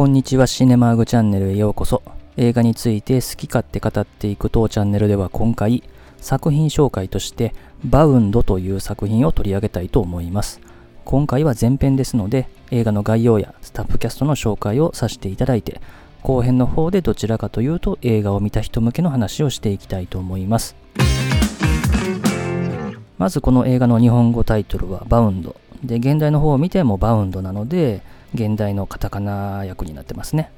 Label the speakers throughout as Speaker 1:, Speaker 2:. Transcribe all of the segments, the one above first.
Speaker 1: こんにちは。シネマーグチャンネルへようこそ。映画について好き勝手語っていく当チャンネルでは今回作品紹介としてバウンドという作品を取り上げたいと思います。今回は前編ですので映画の概要やスタッフキャストの紹介をさせていただいて後編の方でどちらかというと映画を見た人向けの話をしていきたいと思います。まずこの映画の日本語タイトルはバウンド。で現代の方を見てもバウンドなので現代のカタカナ訳になってますね。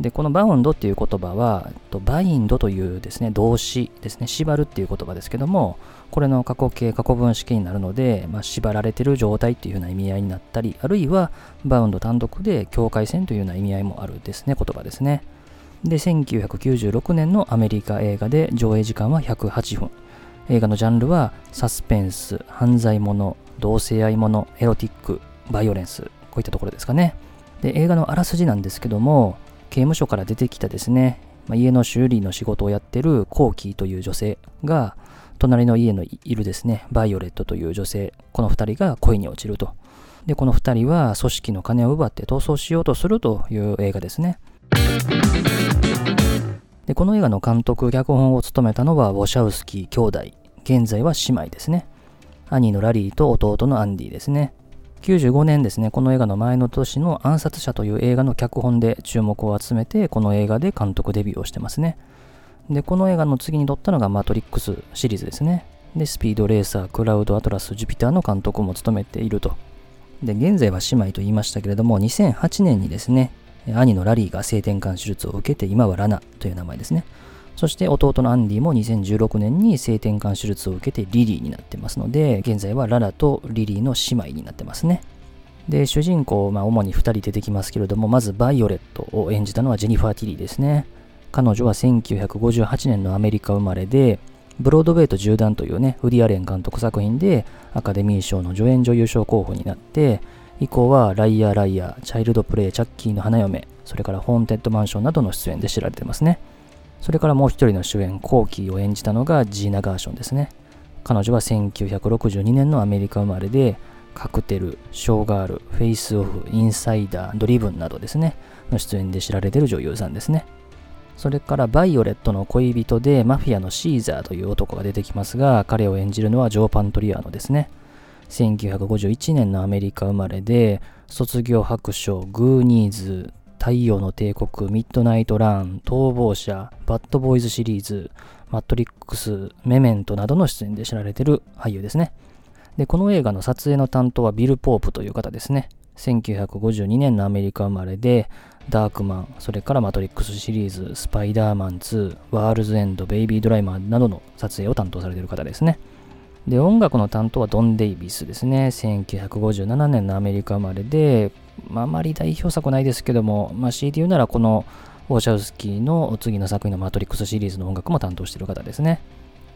Speaker 1: で、このバウンドっていう言葉は、バインドというですね、動詞ですね、縛るっていう言葉ですけども、これの過去形、過去分式になるので、まあ、縛られてる状態っていうような意味合いになったり、あるいはバウンド単独で境界線というような意味合いもあるですね、言葉ですね。で、1996年のアメリカ映画で上映時間は108分。映画のジャンルはサスペンス、犯罪もの、同性愛もの、エロティック、バイオレンス、こういったところですかね。で、映画のあらすじなんですけども、刑務所から出てきたですね、まあ、家の修理の仕事をやってるコーキーという女性が、隣の家のいるですね、バイオレットという女性、この2人が恋に落ちると。で、この2人は組織の金を奪って逃走しようとするという映画ですね。で、この映画の監督、脚本を務めたのはウォシャウスキー兄弟。現在は姉妹ですね。兄のラリーと弟のアンディですね。95年ですね、この映画の前の年の暗殺者という映画の脚本で注目を集めて、この映画で監督デビューをしてますね。で、この映画の次に撮ったのがマトリックスシリーズですね。で、スピードレーサー、クラウド、アトラス、ジュピターの監督も務めていると。で、現在は姉妹と言いましたけれども、2008年にですね、兄のラリーが性転換手術を受けて、今はラナという名前ですね。そして弟のアンディも2016年に性転換手術を受けてリリーになってますので、現在はラナとリリーの姉妹になってますね。で、主人公、まあ、主に2人出てきますけれども、まずバイオレットを演じたのはジェニファー・ティリーですね。彼女は1958年のアメリカ生まれで、ブロードウェイと銃弾というね、ウディアレン監督作品でアカデミー賞の助演女優賞候補になって、以降はライアー・ライアー、チャイルドプレイ、チャッキーの花嫁、それからホーンテッドマンションなどの出演で知られてますね。それからもう一人の主演、コーキーを演じたのがジーナ・ガーションですね。彼女は1962年のアメリカ生まれで、カクテル、ショーガール、フェイスオフ、インサイダー、ドリブンなどですね、の出演で知られている女優さんですね。それからバイオレットの恋人でマフィアのシーザーという男が出てきますが、彼を演じるのはジョー・パントリアーノですね。1951年のアメリカ生まれで、卒業白書、グーニーズ、太陽の帝国、ミッドナイトラン、逃亡者、バッドボーイズシリーズ、マトリックス、メメントなどの出演で知られている俳優ですね。で、この映画の撮影の担当はビル・ポープという方ですね。1952年のアメリカ生まれで、ダークマン、それからマトリックスシリーズ、スパイダーマン2、ワールズエンド、ベイビードライバーなどの撮影を担当されている方ですね。で、音楽の担当はドン・デイビスですね。1957年のアメリカ生まれで、まあ、あまり代表作ないですけども、まあ、強いて言うならこのオーシャウスキーの次の作品のマトリックスシリーズの音楽も担当している方ですね。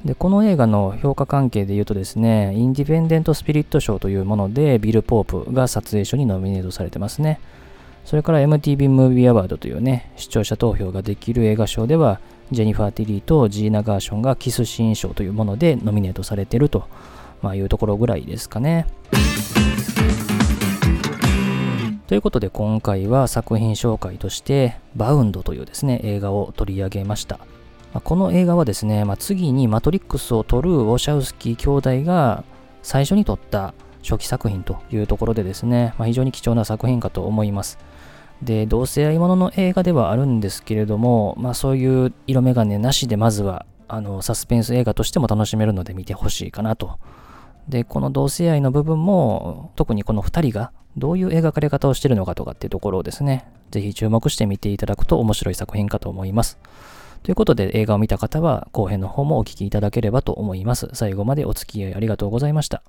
Speaker 1: で、この映画の評価関係で言うとですね、インディペンデント・スピリット賞というもので、ビル・ポープが撮影賞にノミネートされてますね。それから MTV ムービーアワードというね、視聴者投票ができる映画賞では、ジェニファー・ティリーとジーナ・ガーションがキスシーン賞というものでノミネートされてると、まあ、いうところぐらいですかね。ということで今回は作品紹介としてバウンドというですね映画を取り上げました。まこの映画はですね、まあ、次にマトリックスを撮るウォシャウスキー兄弟が最初に撮った初期作品というところでですね、まあ、非常に貴重な作品かと思います。で、同性愛ものの映画ではあるんですけれども、まあそういう色眼鏡なしでまずはあのサスペンス映画としても楽しめるので見てほしいかなと。で、この同性愛の部分も特にこの2人がどういう描かれ方をしてるのかとかっていうところをですね、ぜひ注目して見ていただくと面白い作品かと思います。ということで映画を見た方は後編の方もお聴きいただければと思います。最後までお付き合いありがとうございました。